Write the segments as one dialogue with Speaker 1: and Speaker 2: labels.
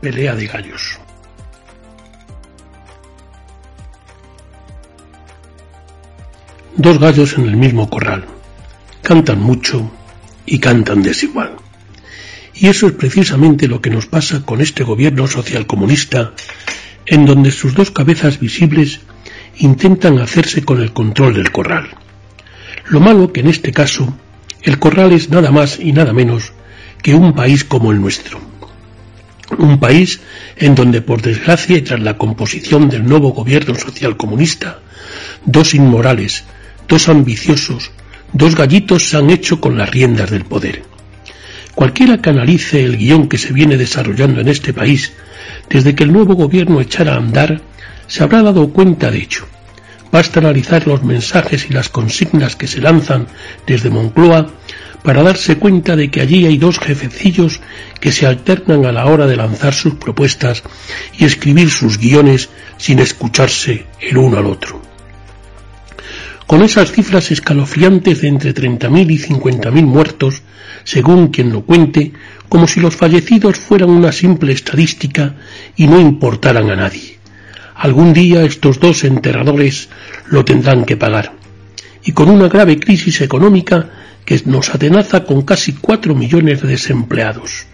Speaker 1: pelea de gallos. Dos gallos en el mismo corral. Cantan mucho y cantan desigual. Y eso es precisamente lo que nos pasa con este gobierno socialcomunista, en donde sus dos cabezas visibles intentan hacerse con el control del corral. Lo malo que en este caso el corral es nada más y nada menos que un país como el nuestro. Un país en donde, por desgracia y tras la composición del nuevo gobierno social comunista, dos inmorales, dos ambiciosos, dos gallitos se han hecho con las riendas del poder. Cualquiera que analice el guion que se viene desarrollando en este país desde que el nuevo gobierno echara a andar, se habrá dado cuenta de ello. Basta analizar los mensajes y las consignas que se lanzan desde Moncloa para darse cuenta de que allí hay dos jefecillos que se alternan a la hora de lanzar sus propuestas y escribir sus guiones sin escucharse el uno al otro. Con esas cifras escalofriantes de entre 30.000 y 50.000 muertos, según quien lo cuente, como si los fallecidos fueran una simple estadística y no importaran a nadie. Algún día estos dos enterradores lo tendrán que pagar. Y con una grave crisis económica que nos atenaza con casi cuatro millones de desempleados,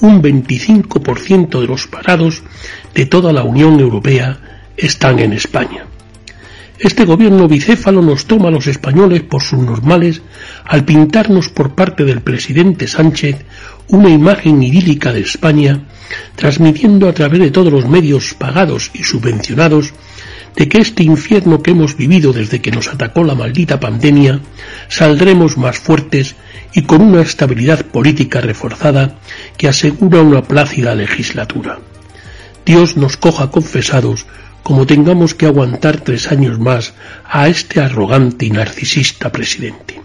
Speaker 1: un 25% de los parados de toda la Unión Europea están en España. Este gobierno bicéfalo nos toma a los españoles por sus normales al pintarnos por parte del presidente Sánchez una imagen idílica de España transmitiendo a través de todos los medios pagados y subvencionados de que este infierno que hemos vivido desde que nos atacó la maldita pandemia saldremos más fuertes y con una estabilidad política reforzada que asegura una plácida legislatura. Dios nos coja confesados como tengamos que aguantar tres años más a este arrogante y narcisista presidente.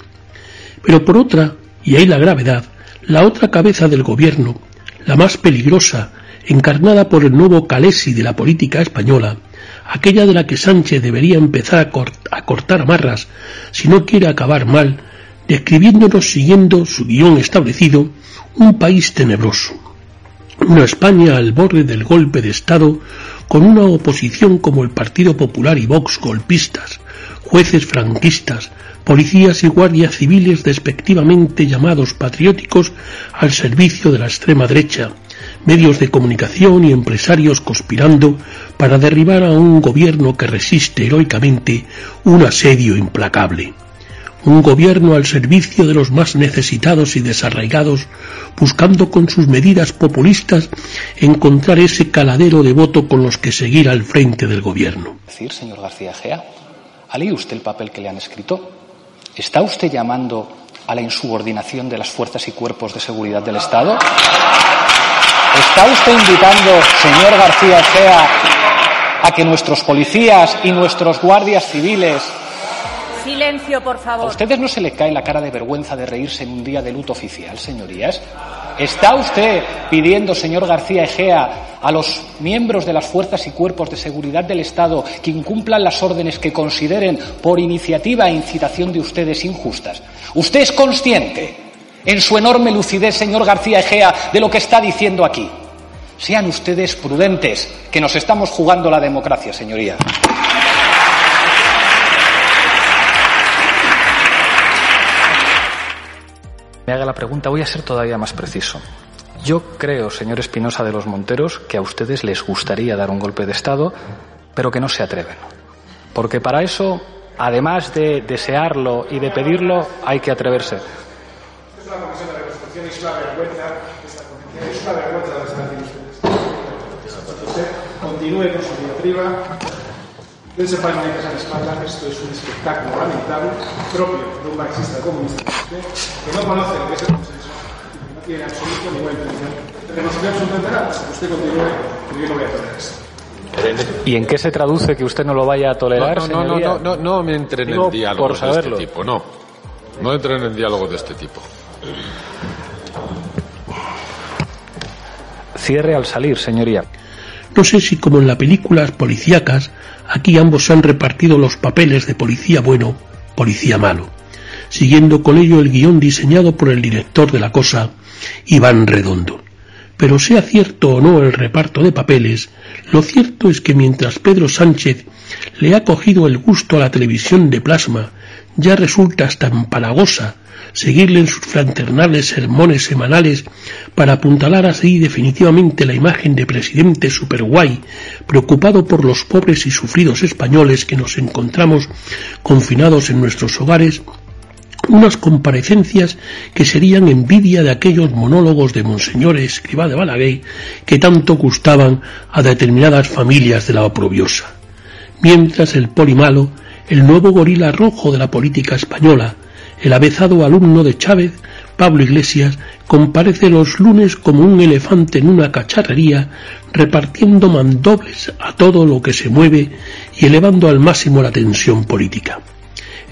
Speaker 1: Pero por otra, y ahí la gravedad, la otra cabeza del gobierno, la más peligrosa, encarnada por el nuevo Calesi de la política española, aquella de la que Sánchez debería empezar a, cortar amarras si no quiere acabar mal, describiéndonos siguiendo su guion establecido, un país tenebroso, una España al borde del golpe de Estado, con una oposición como el Partido Popular y Vox golpistas, jueces franquistas, policías y guardias civiles despectivamente llamados patrióticos al servicio de la extrema derecha, medios de comunicación y empresarios conspirando para derribar a un gobierno que resiste heroicamente un asedio implacable. Un gobierno al servicio de los más necesitados y desarraigados, buscando con sus medidas populistas encontrar ese caladero de voto con los que seguir al frente del gobierno.
Speaker 2: Decir, señor García Gea, ¿ha leído usted el papel que le han escrito? ¿Está usted llamando a la insubordinación de las fuerzas y cuerpos de seguridad del Estado? ¿Está usted invitando, señor García Gea, a que nuestros policías y nuestros guardias civiles
Speaker 3: Silencio, por favor.
Speaker 2: ¿A ustedes no se le cae la cara de vergüenza de reírse en un día de luto oficial, señorías? ¿Está usted pidiendo, señor García Egea, a los miembros de las fuerzas y cuerpos de seguridad del Estado que incumplan las órdenes que consideren por iniciativa e incitación de ustedes injustas? ¿Usted es consciente, en su enorme lucidez, señor García Egea, de lo que está diciendo aquí? Sean ustedes prudentes, que nos estamos jugando la democracia, señoría. me haga la pregunta, voy a ser todavía más preciso. Yo creo, señor Espinosa de los Monteros, que a ustedes les gustaría dar un golpe de Estado, pero que no se atreven. Porque para eso, además de desearlo y de pedirlo, hay que atreverse. Es una comisión de reconstrucción y es una vergüenza, es una vergüenza lo que están haciendo ustedes. Usted continúe con su diatriba, Dense palmas en la espalda, esto es un espectáculo lamentable, propio de un marxista comunista, que no conoce lo que es el consenso, que no tiene absoluto ninguna intención de reconocer absolutamente nada, que usted continúe, que yo no voy a tolerar esto. ¿Y en qué se traduce que usted no lo vaya a tolerar,
Speaker 4: no, no, no, no, no, no, me entren en diálogos de este tipo, no. No entren en diálogo de este tipo.
Speaker 2: Cierre al salir, señoría.
Speaker 1: No sé si como en las películas policíacas, aquí ambos se han repartido los papeles de policía bueno, policía malo, siguiendo con ello el guion diseñado por el director de la cosa, Iván Redondo. pero sea cierto o no el reparto de papeles, lo cierto es que mientras Pedro Sánchez le ha cogido el gusto a la televisión de plasma, ya resulta hasta empalagosa seguirle en sus fraternales sermones semanales para apuntalar así definitivamente la imagen de presidente superguay, preocupado por los pobres y sufridos españoles que nos encontramos confinados en nuestros hogares, unas comparecencias que serían envidia de aquellos monólogos de Monseñor Escribá de Balaguer que tanto gustaban a determinadas familias de la oprobiosa. Mientras el polimalo, el nuevo gorila rojo de la política española, el avezado alumno de Chávez, Pablo Iglesias, comparece los lunes como un elefante en una cacharrería, repartiendo mandobles a todo lo que se mueve y elevando al máximo la tensión política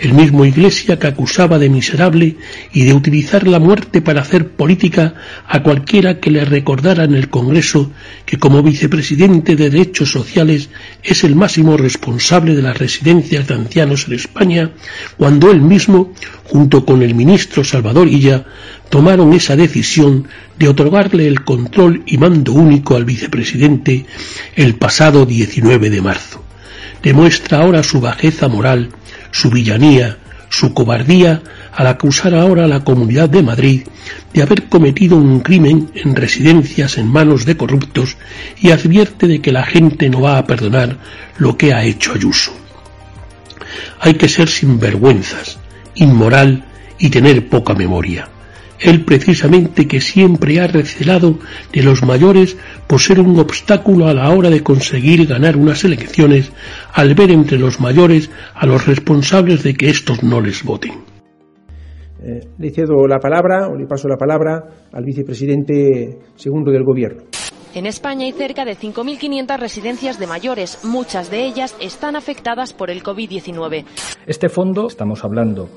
Speaker 1: el mismo Iglesia que acusaba de miserable y de utilizar la muerte para hacer política a cualquiera que le recordara en el Congreso que como vicepresidente de Derechos Sociales es el máximo responsable de las residencias de ancianos en España, cuando él mismo, junto con el ministro Salvador Illa, tomaron esa decisión de otorgarle el control y mando único al vicepresidente el pasado 19 de marzo. Demuestra ahora su bajeza moral su villanía, su cobardía al acusar ahora a la Comunidad de Madrid de haber cometido un crimen en residencias en manos de corruptos y advierte de que la gente no va a perdonar lo que ha hecho Ayuso. Hay que ser sinvergüenzas, inmoral y tener poca memoria él precisamente que siempre ha recelado de los mayores por ser un obstáculo a la hora de conseguir ganar unas elecciones al ver entre los mayores a los responsables de que estos no les voten.
Speaker 5: Eh, le cedo la palabra o le paso la palabra al vicepresidente segundo del Gobierno.
Speaker 6: En España hay cerca de 5.500 residencias de mayores. Muchas de ellas están afectadas por el COVID-19.
Speaker 2: Este fondo, estamos hablando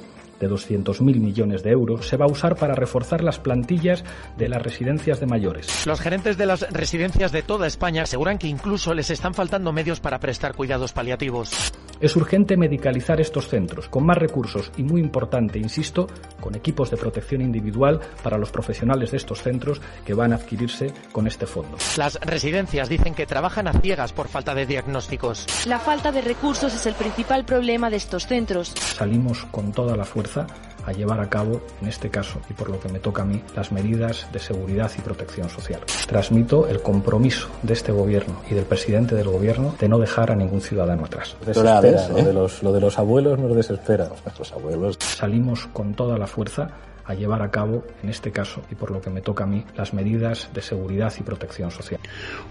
Speaker 2: de 200.000 millones de euros se va a usar para reforzar las plantillas de las residencias de mayores.
Speaker 7: Los gerentes de las residencias de toda España aseguran que incluso les están faltando medios para prestar cuidados paliativos.
Speaker 2: Es urgente medicalizar estos centros con más recursos y muy importante, insisto, con equipos de protección individual para los profesionales de estos centros que van a adquirirse con este fondo.
Speaker 7: Las residencias dicen que trabajan a ciegas por falta de diagnósticos.
Speaker 6: La falta de recursos es el principal problema de estos centros.
Speaker 2: Salimos con toda la fuerza a llevar a cabo, en este caso, y por lo que me toca a mí, las medidas de seguridad y protección social. Transmito el compromiso de este gobierno y del presidente del gobierno de no dejar a ningún ciudadano atrás.
Speaker 8: Desespera, lo, de los, lo de los abuelos nos desespera. Nuestros abuelos.
Speaker 2: Salimos con toda la fuerza a llevar a cabo, en este caso, y por lo que me toca a mí, las medidas de seguridad y protección social.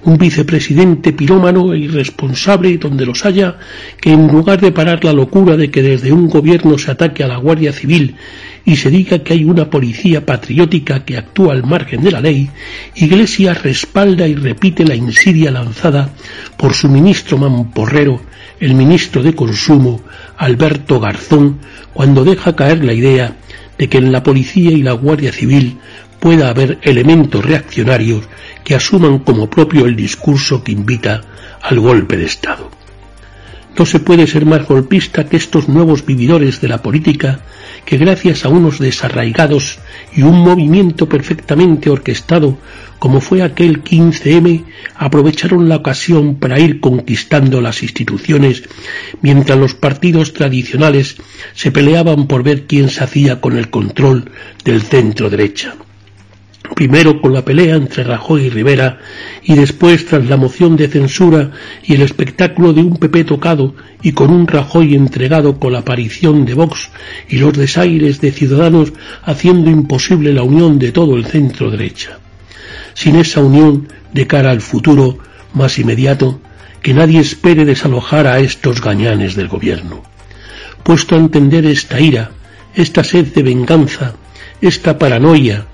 Speaker 1: Un vicepresidente pirómano e irresponsable donde los haya, que en lugar de parar la locura de que desde un gobierno se ataque a la Guardia Civil y se diga que hay una policía patriótica que actúa al margen de la ley, Iglesias respalda y repite la insidia lanzada por su ministro mamporrero, el ministro de Consumo, Alberto Garzón, cuando deja caer la idea de que en la policía y la Guardia Civil pueda haber elementos reaccionarios que asuman como propio el discurso que invita al golpe de Estado. No se puede ser más golpista que estos nuevos vividores de la política que gracias a unos desarraigados y un movimiento perfectamente orquestado como fue aquel 15M, aprovecharon la ocasión para ir conquistando las instituciones mientras los partidos tradicionales se peleaban por ver quién se hacía con el control del centro derecha primero con la pelea entre Rajoy y Rivera y después tras la moción de censura y el espectáculo de un PP tocado y con un Rajoy entregado con la aparición de Vox y los desaires de Ciudadanos haciendo imposible la unión de todo el centro derecha. Sin esa unión de cara al futuro más inmediato, que nadie espere desalojar a estos gañanes del gobierno. Puesto a entender esta ira, esta sed de venganza, esta paranoia,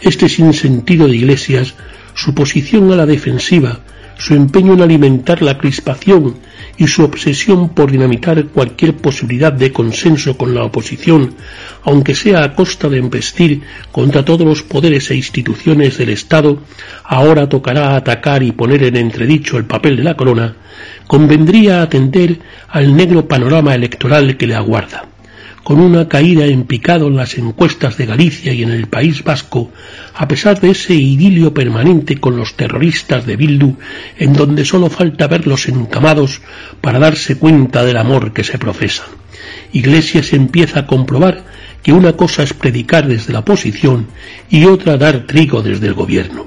Speaker 1: este sinsentido de Iglesias, su posición a la defensiva, su empeño en alimentar la crispación y su obsesión por dinamitar cualquier posibilidad de consenso con la oposición, aunque sea a costa de embestir contra todos los poderes e instituciones del Estado, ahora tocará atacar y poner en entredicho el papel de la corona, convendría atender al negro panorama electoral que le aguarda con una caída en picado en las encuestas de Galicia y en el País Vasco, a pesar de ese idilio permanente con los terroristas de Bildu, en donde sólo falta verlos encamados para darse cuenta del amor que se profesa. Iglesias empieza a comprobar que una cosa es predicar desde la oposición y otra dar trigo desde el gobierno.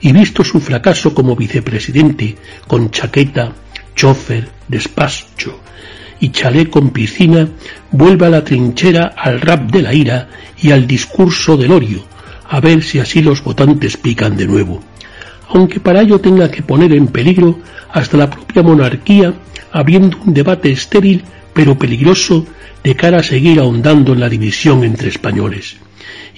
Speaker 1: Y visto su fracaso como vicepresidente, con chaqueta, chofer, despacho y chalé con piscina, vuelve a la trinchera al rap de la ira y al discurso del odio, a ver si así los votantes pican de nuevo. Aunque para ello tenga que poner en peligro hasta la propia monarquía, abriendo un debate estéril pero peligroso de cara a seguir ahondando en la división entre españoles.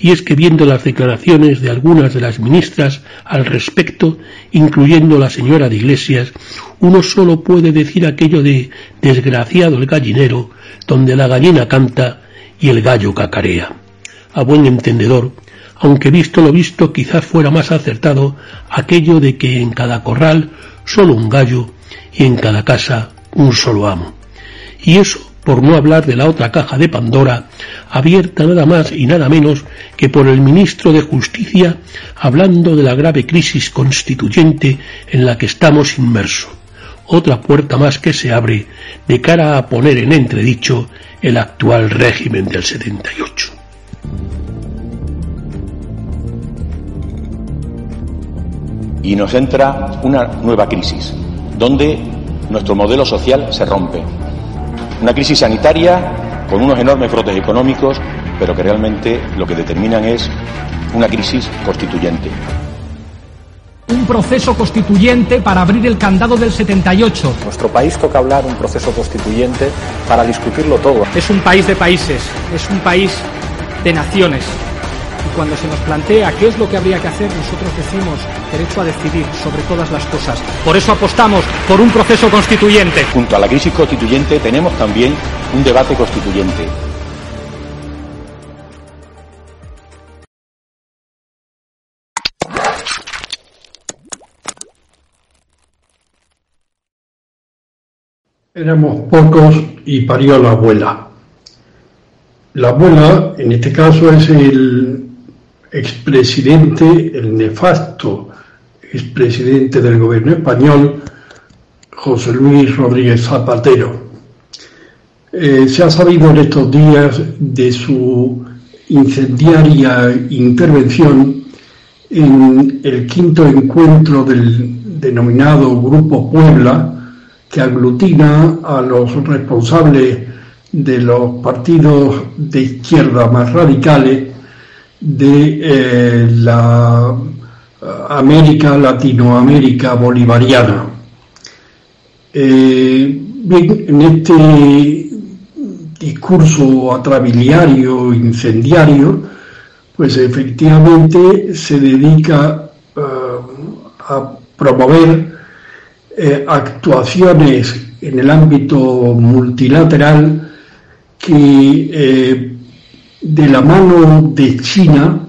Speaker 1: Y es que viendo las declaraciones de algunas de las ministras al respecto, incluyendo la señora de Iglesias, uno solo puede decir aquello de desgraciado el gallinero, donde la gallina canta y el gallo cacarea. A buen entendedor, aunque visto lo visto quizás fuera más acertado aquello de que en cada corral solo un gallo y en cada casa un solo amo. Y eso por no hablar de la otra caja de Pandora, abierta nada más y nada menos que por el ministro de Justicia, hablando de la grave crisis constituyente en la que estamos inmersos. Otra puerta más que se abre de cara a poner en entredicho el actual régimen del 78.
Speaker 9: Y nos entra una nueva crisis, donde nuestro modelo social se rompe, una crisis sanitaria con unos enormes brotes económicos, pero que realmente lo que determinan es una crisis constituyente.
Speaker 10: Un proceso constituyente para abrir el candado del 78.
Speaker 2: Nuestro país toca hablar un proceso constituyente para discutirlo todo.
Speaker 10: Es un país de países, es un país de naciones, cuando se nos plantea qué es lo que habría que hacer, nosotros decimos derecho a decidir sobre todas las cosas. Por eso apostamos por un proceso constituyente.
Speaker 9: Junto a la crisis constituyente tenemos también un debate constituyente.
Speaker 11: Éramos pocos y parió la abuela. La abuela, en este caso, es el expresidente, el nefasto expresidente del gobierno español, José Luis Rodríguez Zapatero. Eh, se ha sabido en estos días de su incendiaria intervención en el quinto encuentro del denominado Grupo Puebla, que aglutina a los responsables de los partidos de izquierda más radicales de eh, la América, Latinoamérica bolivariana. Eh, en este discurso atrabiliario, incendiario, pues efectivamente se dedica eh, a promover actuaciones en el ámbito multilateral que de la mano de China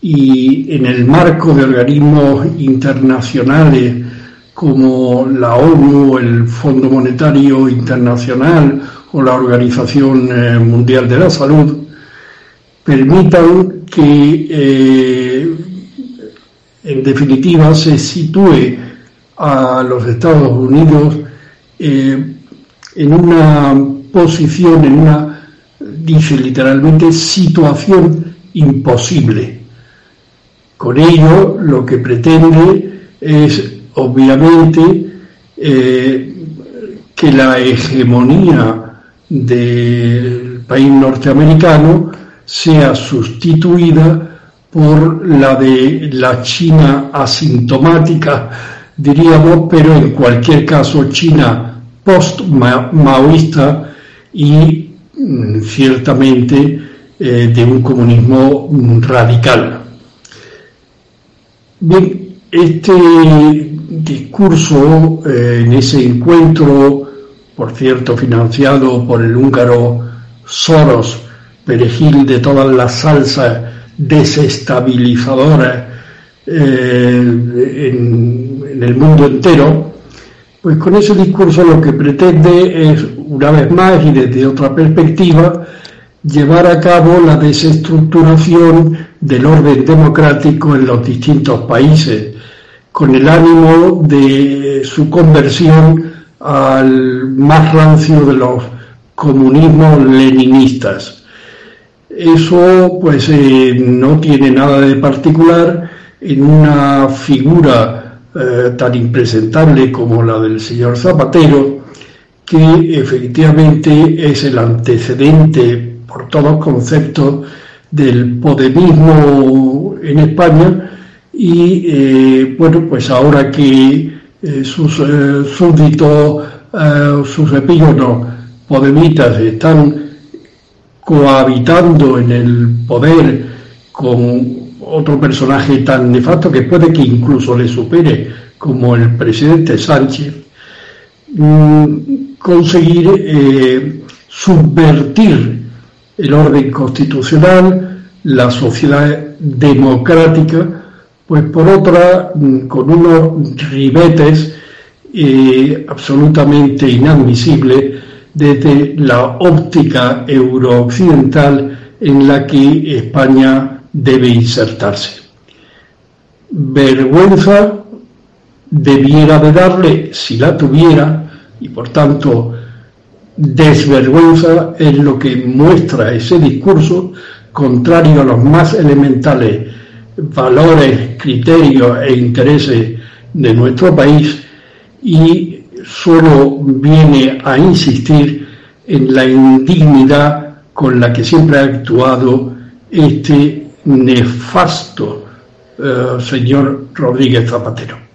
Speaker 11: y en el marco de organismos internacionales como la ONU, el Fondo Monetario Internacional o la Organización eh, Mundial de la Salud, permitan que eh, en definitiva se sitúe a los Estados Unidos eh, en una posición, en una dice literalmente situación imposible. Con ello lo que pretende es obviamente eh, que la hegemonía del país norteamericano sea sustituida por la de la China asintomática, diríamos, pero en cualquier caso China post-maoísta y ciertamente eh, de un comunismo radical. Bien, este discurso eh, en ese encuentro, por cierto, financiado por el húngaro Soros, perejil de todas las salsas desestabilizadoras eh, en el mundo entero, pues con ese discurso lo que pretende es una vez más y desde otra perspectiva, llevar a cabo la desestructuración del orden democrático en los distintos países, con el ánimo de su conversión al más rancio de los comunismos leninistas. Eso pues eh, no tiene nada de particular en una figura eh, tan impresentable como la del señor Zapatero, que efectivamente es el antecedente por todos conceptos del podemismo en España y eh, bueno pues ahora que sus súbditos sus epígonos podemitas están cohabitando en el poder con otro personaje tan nefasto que puede que incluso le supere, como el presidente Sánchez, mm, conseguir eh, subvertir el orden constitucional, la sociedad democrática, pues por otra, mm, con unos ribetes eh, absolutamente inadmisibles desde la óptica eurooccidental en la que España debe insertarse. Vergüenza debiera de darle, si la tuviera, y por tanto desvergüenza es lo que muestra ese discurso contrario a los más elementales valores, criterios e intereses de nuestro país y solo viene a insistir en la indignidad con la que siempre ha actuado este nefasto eh, señor Rodríguez Zapatero.